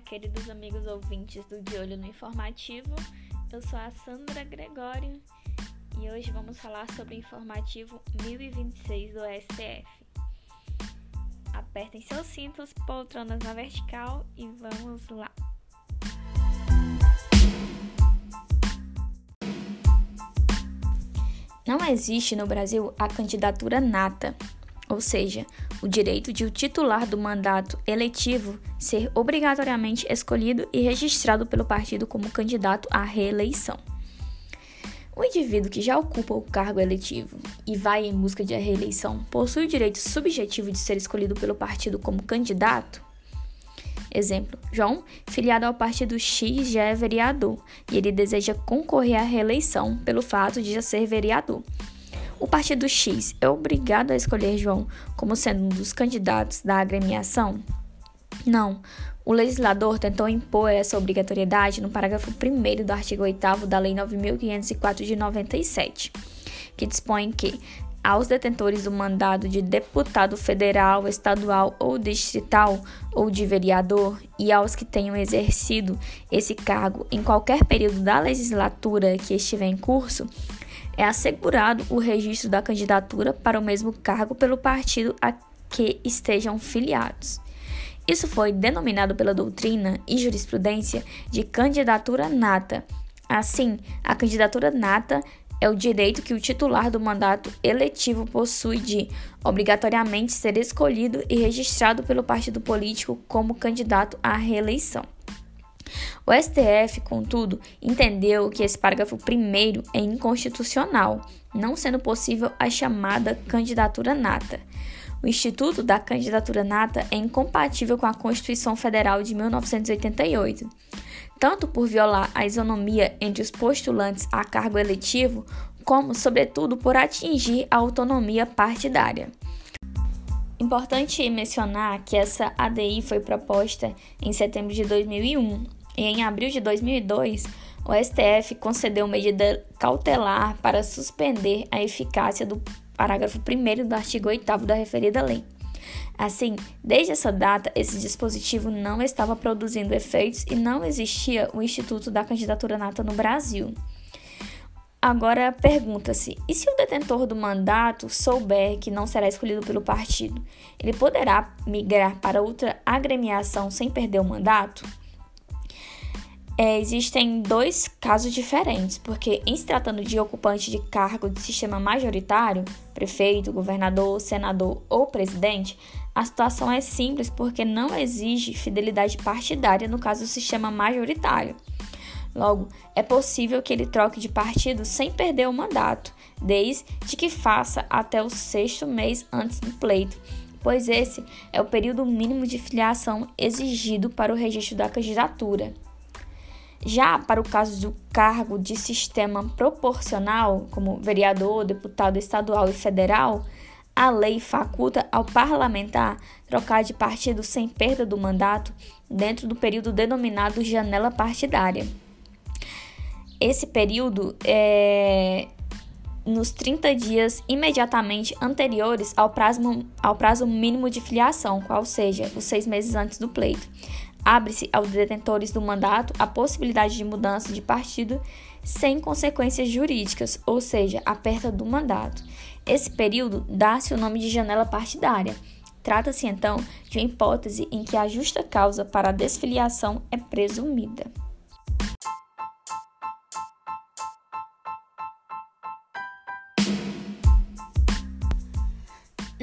Queridos amigos ouvintes do De Olho no Informativo. Eu sou a Sandra Gregório e hoje vamos falar sobre o informativo 1026 do STF. Apertem seus cintos, poltronas na vertical e vamos lá. Não existe no Brasil a candidatura nata, ou seja, o direito de o titular do mandato eletivo ser obrigatoriamente escolhido e registrado pelo partido como candidato à reeleição. O indivíduo que já ocupa o cargo eletivo e vai em busca de reeleição possui o direito subjetivo de ser escolhido pelo partido como candidato? Exemplo: João, filiado ao partido X, já é vereador e ele deseja concorrer à reeleição pelo fato de já ser vereador. O partido X é obrigado a escolher João como sendo um dos candidatos da agremiação? Não. O legislador tentou impor essa obrigatoriedade no parágrafo 1 do artigo 8 da Lei 9504 de 97, que dispõe que aos detentores do mandado de deputado federal, estadual ou distrital ou de vereador e aos que tenham exercido esse cargo em qualquer período da legislatura que estiver em curso, é assegurado o registro da candidatura para o mesmo cargo pelo partido a que estejam filiados. Isso foi denominado pela doutrina e jurisprudência de candidatura nata. Assim, a candidatura nata é o direito que o titular do mandato eletivo possui de, obrigatoriamente, ser escolhido e registrado pelo partido político como candidato à reeleição. O STF, contudo, entendeu que esse parágrafo primeiro é inconstitucional, não sendo possível a chamada candidatura nata. O Instituto da Candidatura Nata é incompatível com a Constituição Federal de 1988, tanto por violar a isonomia entre os postulantes a cargo eletivo, como, sobretudo, por atingir a autonomia partidária. Importante mencionar que essa ADI foi proposta em setembro de 2001 e em abril de 2002, o STF concedeu medida cautelar para suspender a eficácia do parágrafo 1 do artigo 8 da referida lei. Assim, desde essa data, esse dispositivo não estava produzindo efeitos e não existia o Instituto da Candidatura Nata no Brasil. Agora pergunta-se: e se o detentor do mandato souber que não será escolhido pelo partido, ele poderá migrar para outra agremiação sem perder o mandato? É, existem dois casos diferentes, porque em se tratando de ocupante de cargo de sistema majoritário, prefeito, governador, senador ou presidente, a situação é simples porque não exige fidelidade partidária no caso do sistema majoritário. Logo, é possível que ele troque de partido sem perder o mandato, desde que faça até o sexto mês antes do pleito, pois esse é o período mínimo de filiação exigido para o registro da candidatura. Já para o caso do cargo de sistema proporcional, como vereador, deputado estadual e federal, a lei faculta ao parlamentar trocar de partido sem perda do mandato dentro do período denominado janela partidária. Esse período é nos 30 dias imediatamente anteriores ao prazo, ao prazo mínimo de filiação, qual seja, os seis meses antes do pleito abre-se aos detentores do mandato a possibilidade de mudança de partido sem consequências jurídicas, ou seja, a perda do mandato. Esse período dá-se o nome de janela partidária. Trata-se então de uma hipótese em que a justa causa para a desfiliação é presumida.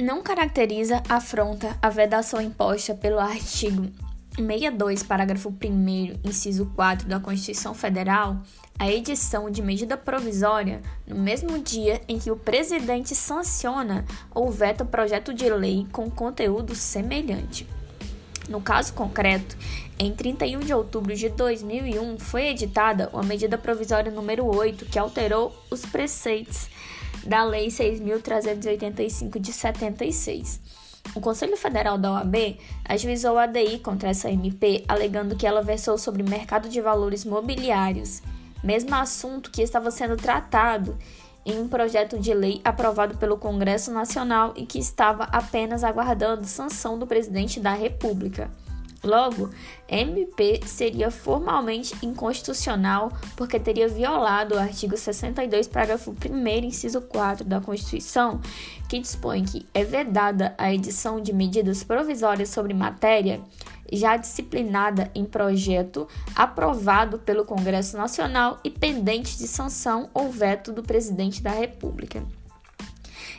Não caracteriza afronta a vedação imposta pelo artigo 62, parágrafo 1, inciso 4 da Constituição Federal, a edição de medida provisória no mesmo dia em que o presidente sanciona ou veta projeto de lei com conteúdo semelhante. No caso concreto, em 31 de outubro de 2001 foi editada a medida provisória número 8, que alterou os preceitos da Lei 6.385 de 76. O Conselho Federal da OAB ajuizou a ADI contra essa MP, alegando que ela versou sobre mercado de valores mobiliários, mesmo assunto que estava sendo tratado em um projeto de lei aprovado pelo Congresso Nacional e que estava apenas aguardando sanção do presidente da República. Logo, MP seria formalmente inconstitucional porque teria violado o artigo 62, parágrafo 1, inciso 4 da Constituição, que dispõe que é vedada a edição de medidas provisórias sobre matéria já disciplinada em projeto aprovado pelo Congresso Nacional e pendente de sanção ou veto do presidente da República.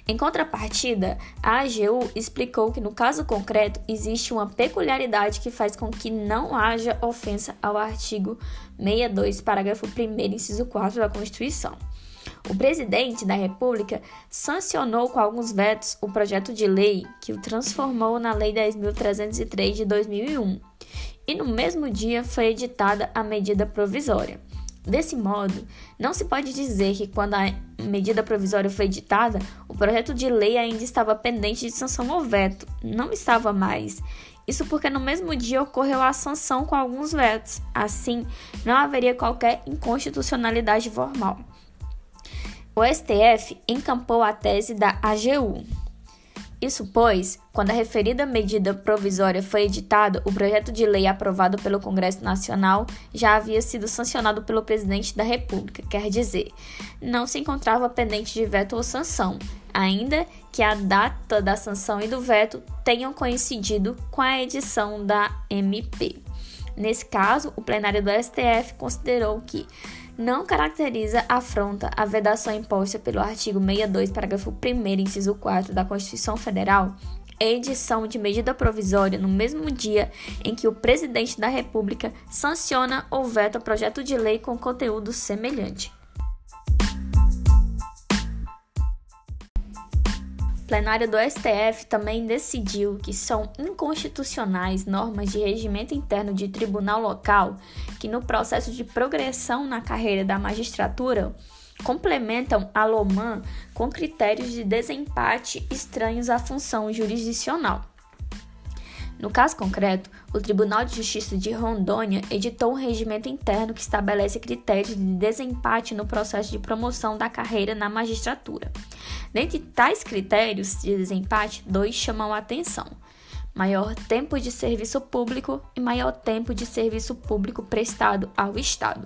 Em contrapartida, a AGU explicou que no caso concreto existe uma peculiaridade que faz com que não haja ofensa ao artigo 62, parágrafo 1, inciso 4 da Constituição. O presidente da República sancionou com alguns vetos o projeto de lei que o transformou na Lei 10.303 de 2001, e no mesmo dia foi editada a medida provisória. Desse modo, não se pode dizer que quando a medida provisória foi editada, o projeto de lei ainda estava pendente de sanção ou veto. Não estava mais. Isso porque no mesmo dia ocorreu a sanção com alguns vetos. Assim, não haveria qualquer inconstitucionalidade formal. O STF encampou a tese da AGU. Isso pois, quando a referida medida provisória foi editada, o projeto de lei aprovado pelo Congresso Nacional já havia sido sancionado pelo presidente da República, quer dizer, não se encontrava pendente de veto ou sanção, ainda que a data da sanção e do veto tenham coincidido com a edição da MP. Nesse caso, o plenário do STF considerou que não caracteriza afronta a vedação imposta pelo artigo 62, parágrafo 1, inciso 4 da Constituição Federal, edição de medida provisória no mesmo dia em que o presidente da República sanciona ou veta projeto de lei com conteúdo semelhante. Plenária do STF também decidiu que são inconstitucionais normas de regimento interno de tribunal local que, no processo de progressão na carreira da magistratura, complementam a LOMAN com critérios de desempate estranhos à função jurisdicional. No caso concreto, o Tribunal de Justiça de Rondônia editou um regimento interno que estabelece critérios de desempate no processo de promoção da carreira na magistratura. Dentre tais critérios de desempate, dois chamam a atenção: maior tempo de serviço público e maior tempo de serviço público prestado ao Estado.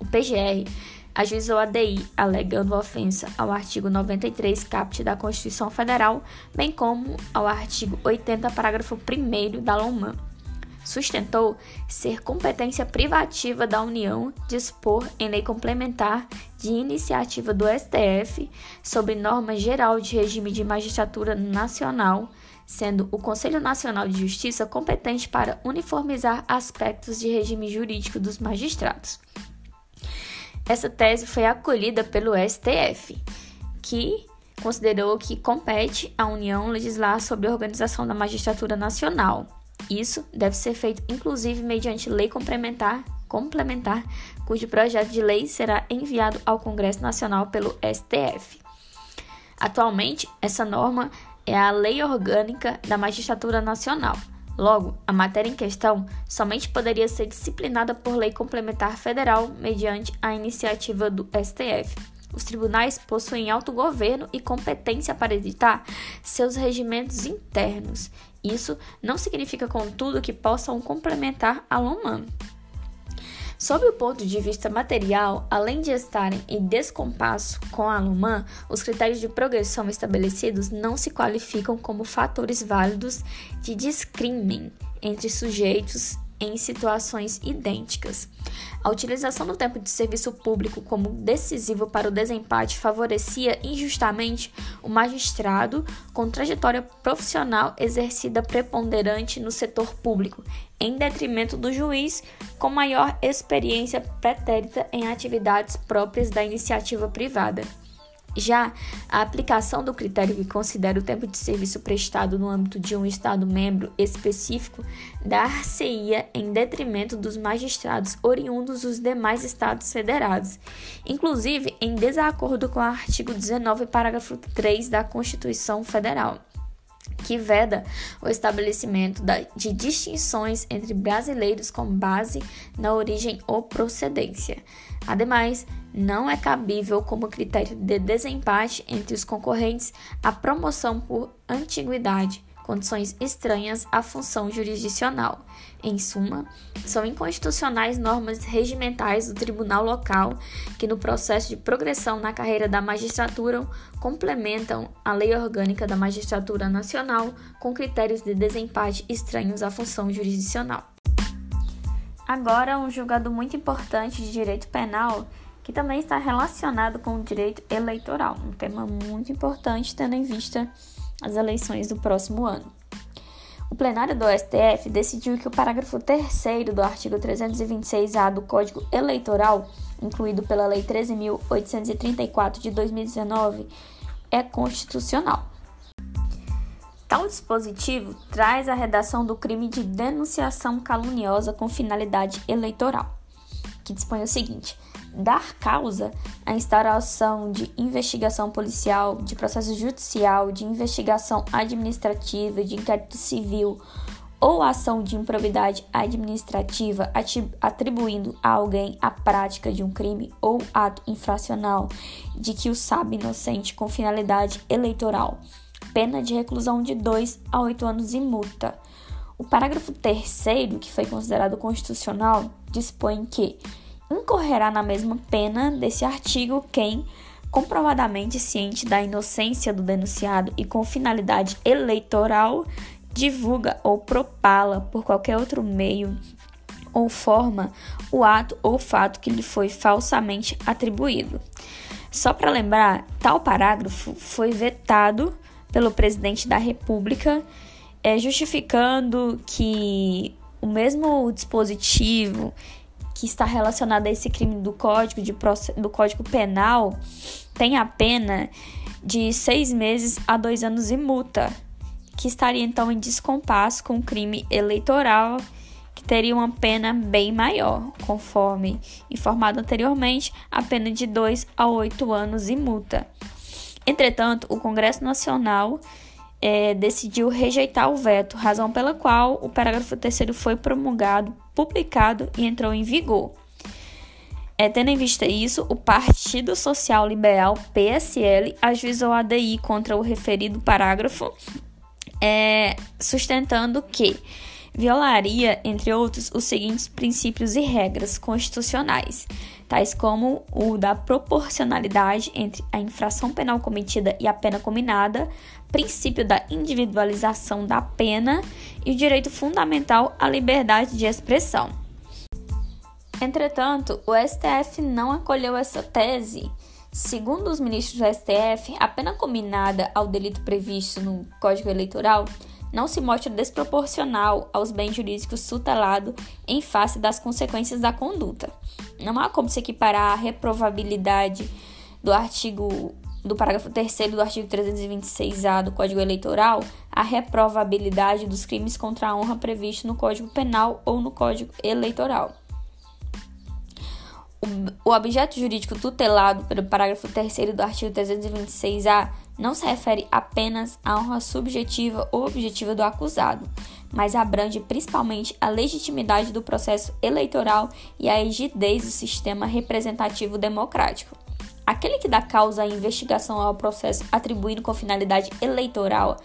O PGR ajuizou a DI alegando ofensa ao artigo 93 caput da Constituição Federal, bem como ao artigo 80, parágrafo 1 da LOMAN sustentou ser competência privativa da União dispor em lei complementar de iniciativa do STF sobre norma geral de regime de magistratura nacional, sendo o Conselho Nacional de Justiça competente para uniformizar aspectos de regime jurídico dos magistrados. Essa tese foi acolhida pelo STF, que considerou que compete à União legislar sobre a organização da magistratura nacional isso deve ser feito inclusive mediante lei complementar, complementar, cujo projeto de lei será enviado ao Congresso Nacional pelo STF. Atualmente, essa norma é a Lei Orgânica da Magistratura Nacional. Logo, a matéria em questão somente poderia ser disciplinada por lei complementar federal mediante a iniciativa do STF. Os tribunais possuem autogoverno e competência para editar seus regimentos internos. Isso não significa, contudo, que possam complementar a LOMAN. Sob o ponto de vista material, além de estarem em descompasso com a LUMAN, os critérios de progressão estabelecidos não se qualificam como fatores válidos de discrimen entre sujeitos em situações idênticas. A utilização do tempo de serviço público como decisivo para o desempate favorecia injustamente o magistrado com trajetória profissional exercida preponderante no setor público, em detrimento do juiz com maior experiência pretérita em atividades próprias da iniciativa privada. Já a aplicação do critério que considera o tempo de serviço prestado no âmbito de um Estado-membro específico dar-se-ia em detrimento dos magistrados oriundos dos demais Estados federados, inclusive em desacordo com o artigo 19, parágrafo 3 da Constituição Federal que veda o estabelecimento de distinções entre brasileiros com base na origem ou procedência. Ademais, não é cabível como critério de desempate entre os concorrentes a promoção por antiguidade, condições estranhas à função jurisdicional. Em suma, são inconstitucionais normas regimentais do tribunal local que, no processo de progressão na carreira da magistratura, complementam a lei orgânica da magistratura nacional com critérios de desempate estranhos à função jurisdicional. Agora, um julgado muito importante de direito penal que também está relacionado com o direito eleitoral, um tema muito importante tendo em vista as eleições do próximo ano. O plenário do STF decidiu que o parágrafo 3 do artigo 326-A do Código Eleitoral, incluído pela Lei 13.834 de 2019, é constitucional. Tal dispositivo traz a redação do crime de denunciação caluniosa com finalidade eleitoral, que dispõe o seguinte: dar causa à instauração de investigação policial, de processo judicial, de investigação administrativa, de inquérito civil ou ação de improbidade administrativa atribuindo a alguém a prática de um crime ou ato infracional de que o sabe inocente com finalidade eleitoral pena de reclusão de 2 a 8 anos e multa. O parágrafo 3, que foi considerado constitucional, dispõe que incorrerá na mesma pena desse artigo quem, comprovadamente ciente da inocência do denunciado e com finalidade eleitoral, divulga ou propala por qualquer outro meio ou forma o ato ou fato que lhe foi falsamente atribuído. Só para lembrar, tal parágrafo foi vetado pelo presidente da República, é, justificando que o mesmo dispositivo que está relacionado a esse crime do Código, de, do Código Penal tem a pena de seis meses a dois anos e multa, que estaria então em descompasso com o crime eleitoral, que teria uma pena bem maior, conforme informado anteriormente, a pena de dois a oito anos e multa. Entretanto, o Congresso Nacional é, decidiu rejeitar o veto, razão pela qual o parágrafo 3 foi promulgado, publicado e entrou em vigor. É, tendo em vista isso, o Partido Social Liberal, PSL, ajuizou a ADI contra o referido parágrafo, é, sustentando que violaria, entre outros, os seguintes princípios e regras constitucionais tais como o da proporcionalidade entre a infração penal cometida e a pena combinada, princípio da individualização da pena e o direito fundamental à liberdade de expressão. Entretanto, o STF não acolheu essa tese. Segundo os ministros do STF, a pena combinada ao delito previsto no Código Eleitoral não se mostra desproporcional aos bens jurídicos tutelados em face das consequências da conduta. Não há como se equiparar a reprovabilidade do artigo do parágrafo 3 do artigo 326-A do Código Eleitoral à reprovabilidade dos crimes contra a honra previsto no Código Penal ou no Código Eleitoral. O objeto jurídico tutelado pelo parágrafo 3 do artigo 326-A não se refere apenas à honra subjetiva ou objetiva do acusado, mas abrange principalmente a legitimidade do processo eleitoral e a rigidez do sistema representativo democrático. Aquele que dá causa à investigação ao processo atribuindo com finalidade eleitoral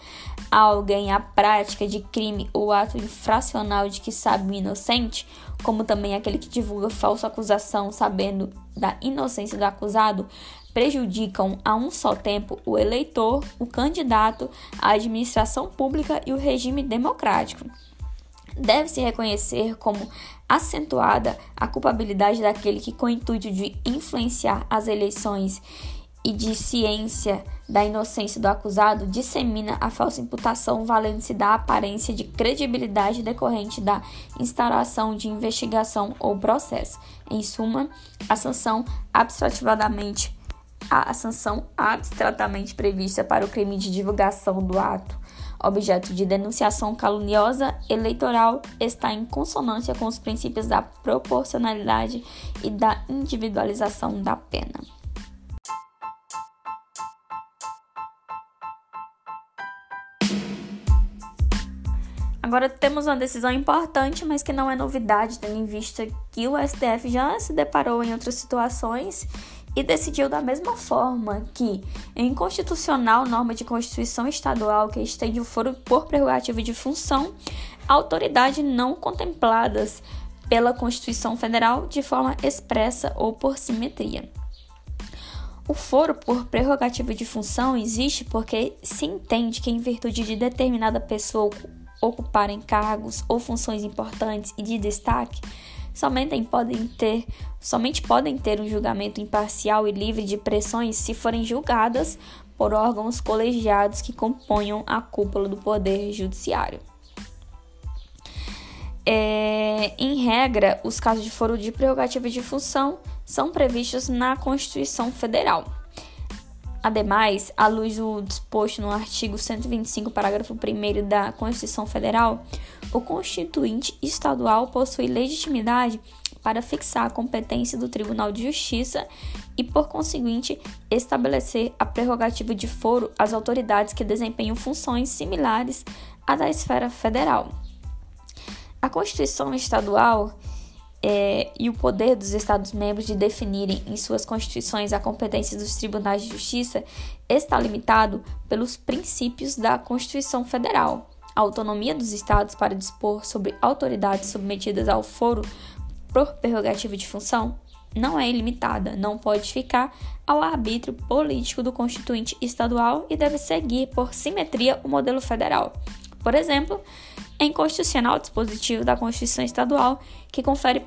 a alguém a prática de crime ou ato infracional de que sabe o inocente, como também aquele que divulga falsa acusação sabendo da inocência do acusado, prejudicam a um só tempo o eleitor, o candidato, a administração pública e o regime democrático. Deve-se reconhecer como acentuada a culpabilidade daquele que, com o intuito de influenciar as eleições e de ciência da inocência do acusado, dissemina a falsa imputação, valendo-se da aparência de credibilidade decorrente da instauração de investigação ou processo. Em suma, a sanção abstrativamente a sanção abstratamente prevista para o crime de divulgação do ato objeto de denunciação caluniosa eleitoral está em consonância com os princípios da proporcionalidade e da individualização da pena. Agora temos uma decisão importante, mas que não é novidade, tendo em vista que o STF já se deparou em outras situações e decidiu da mesma forma que, em constitucional norma de Constituição Estadual que estende o foro por prerrogativa de função, autoridade não contempladas pela Constituição Federal de forma expressa ou por simetria. O foro por prerrogativa de função existe porque se entende que, em virtude de determinada pessoa ocupar cargos ou funções importantes e de destaque, somente podem ter, somente podem ter um julgamento imparcial e livre de pressões se forem julgadas por órgãos colegiados que componham a cúpula do Poder Judiciário. É, em regra, os casos de foro de prerrogativa de função são previstos na Constituição Federal. Ademais, à luz do disposto no artigo 125, parágrafo 1 da Constituição Federal, o Constituinte Estadual possui legitimidade para fixar a competência do Tribunal de Justiça e, por conseguinte, estabelecer a prerrogativa de foro às autoridades que desempenham funções similares à da esfera federal. A Constituição Estadual é, e o poder dos Estados-membros de definirem em suas constituições a competência dos tribunais de justiça está limitado pelos princípios da Constituição Federal. A autonomia dos Estados para dispor sobre autoridades submetidas ao foro por prerrogativa de função não é ilimitada, não pode ficar ao arbítrio político do constituinte estadual e deve seguir por simetria o modelo federal. Por exemplo, é inconstitucional o dispositivo da Constituição Estadual que confere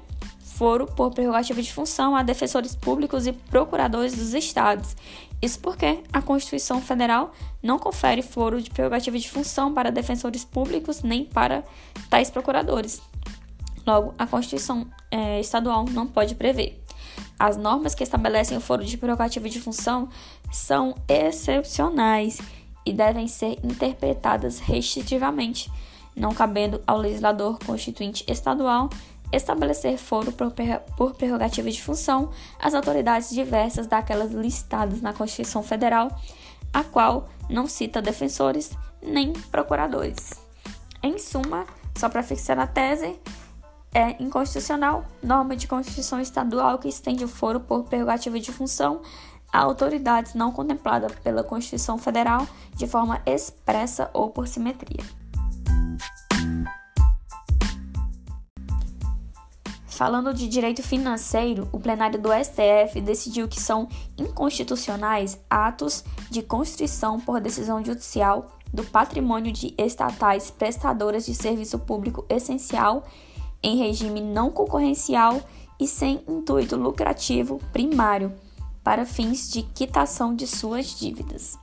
foro por prerrogativa de função a defensores públicos e procuradores dos estados. Isso porque a Constituição Federal não confere foro de prerrogativa de função para defensores públicos nem para tais procuradores. Logo, a Constituição é, Estadual não pode prever. As normas que estabelecem o foro de prerrogativa de função são excepcionais e devem ser interpretadas restritivamente não cabendo ao legislador constituinte estadual estabelecer foro por prerrogativa de função às autoridades diversas daquelas listadas na Constituição Federal, a qual não cita defensores nem procuradores. Em suma, só para fixar a tese, é inconstitucional norma de Constituição Estadual que estende o foro por prerrogativa de função a autoridades não contempladas pela Constituição Federal de forma expressa ou por simetria. Falando de direito financeiro, o plenário do STF decidiu que são inconstitucionais atos de constrição por decisão judicial do patrimônio de estatais prestadoras de serviço público essencial em regime não concorrencial e sem intuito lucrativo primário para fins de quitação de suas dívidas.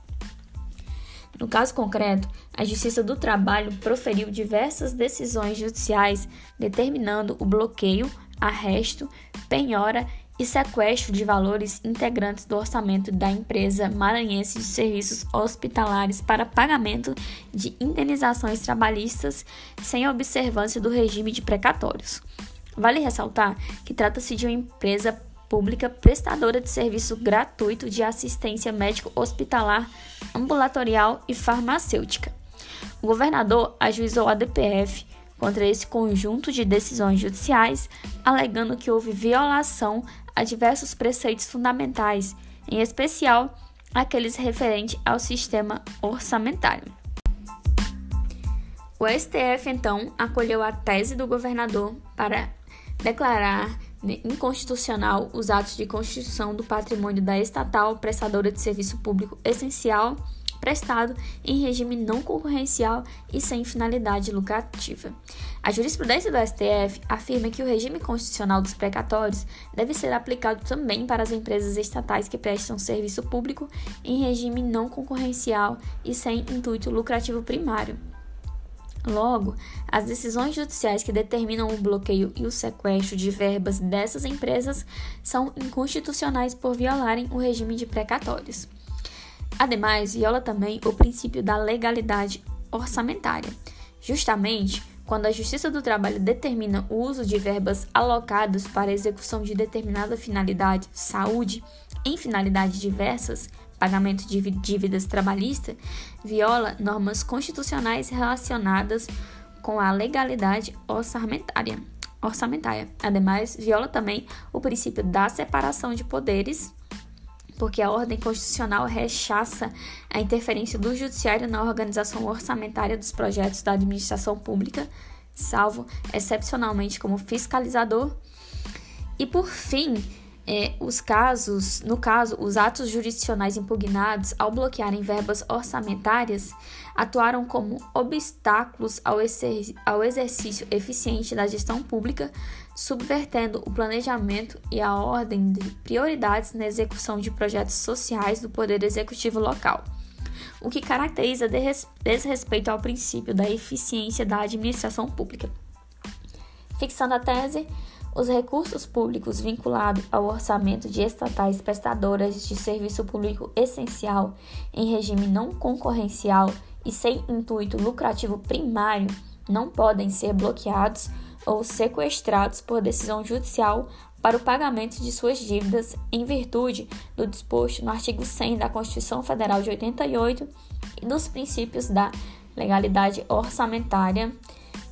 No caso concreto, a Justiça do Trabalho proferiu diversas decisões judiciais determinando o bloqueio, arresto, penhora e sequestro de valores integrantes do orçamento da empresa maranhense de serviços hospitalares para pagamento de indenizações trabalhistas sem observância do regime de precatórios. Vale ressaltar que trata-se de uma empresa pública prestadora de serviço gratuito de assistência médico-hospitalar, ambulatorial e farmacêutica. O governador ajuizou a DPF contra esse conjunto de decisões judiciais, alegando que houve violação a diversos preceitos fundamentais, em especial aqueles referentes ao sistema orçamentário. O STF então acolheu a tese do governador para declarar inconstitucional os atos de constituição do patrimônio da estatal prestadora de serviço público essencial prestado em regime não concorrencial e sem finalidade lucrativa. A jurisprudência do STF afirma que o regime constitucional dos precatórios deve ser aplicado também para as empresas estatais que prestam serviço público em regime não concorrencial e sem intuito lucrativo primário. Logo, as decisões judiciais que determinam o bloqueio e o sequestro de verbas dessas empresas são inconstitucionais por violarem o regime de precatórios. Ademais, viola também o princípio da legalidade orçamentária. Justamente, quando a Justiça do Trabalho determina o uso de verbas alocadas para execução de determinada finalidade, saúde, em finalidades diversas, pagamento de dívidas trabalhistas, viola normas constitucionais relacionadas com a legalidade orçamentária. orçamentária. Ademais, viola também o princípio da separação de poderes porque a ordem constitucional rechaça a interferência do judiciário na organização orçamentária dos projetos da administração pública, salvo excepcionalmente como fiscalizador. E por fim, é, os casos, no caso, os atos jurisdicionais impugnados, ao bloquearem verbas orçamentárias, atuaram como obstáculos ao, exer ao exercício eficiente da gestão pública, subvertendo o planejamento e a ordem de prioridades na execução de projetos sociais do Poder Executivo local, o que caracteriza desrespeito ao princípio da eficiência da administração pública. Fixando a tese, os recursos públicos vinculados ao orçamento de estatais prestadoras de serviço público essencial em regime não concorrencial e sem intuito lucrativo primário não podem ser bloqueados ou sequestrados por decisão judicial para o pagamento de suas dívidas em virtude do disposto no artigo 100 da Constituição Federal de 88 e dos princípios da legalidade orçamentária,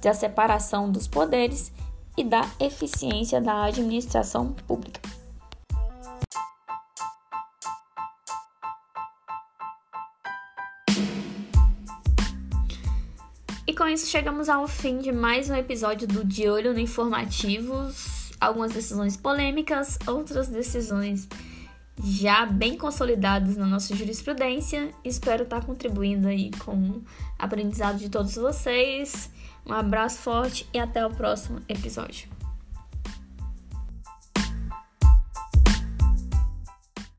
da separação dos poderes e da eficiência da administração pública. Com isso chegamos ao fim de mais um episódio do De Olho no Informativos. Algumas decisões polêmicas, outras decisões já bem consolidadas na nossa jurisprudência. Espero estar contribuindo aí com o aprendizado de todos vocês. Um abraço forte e até o próximo episódio.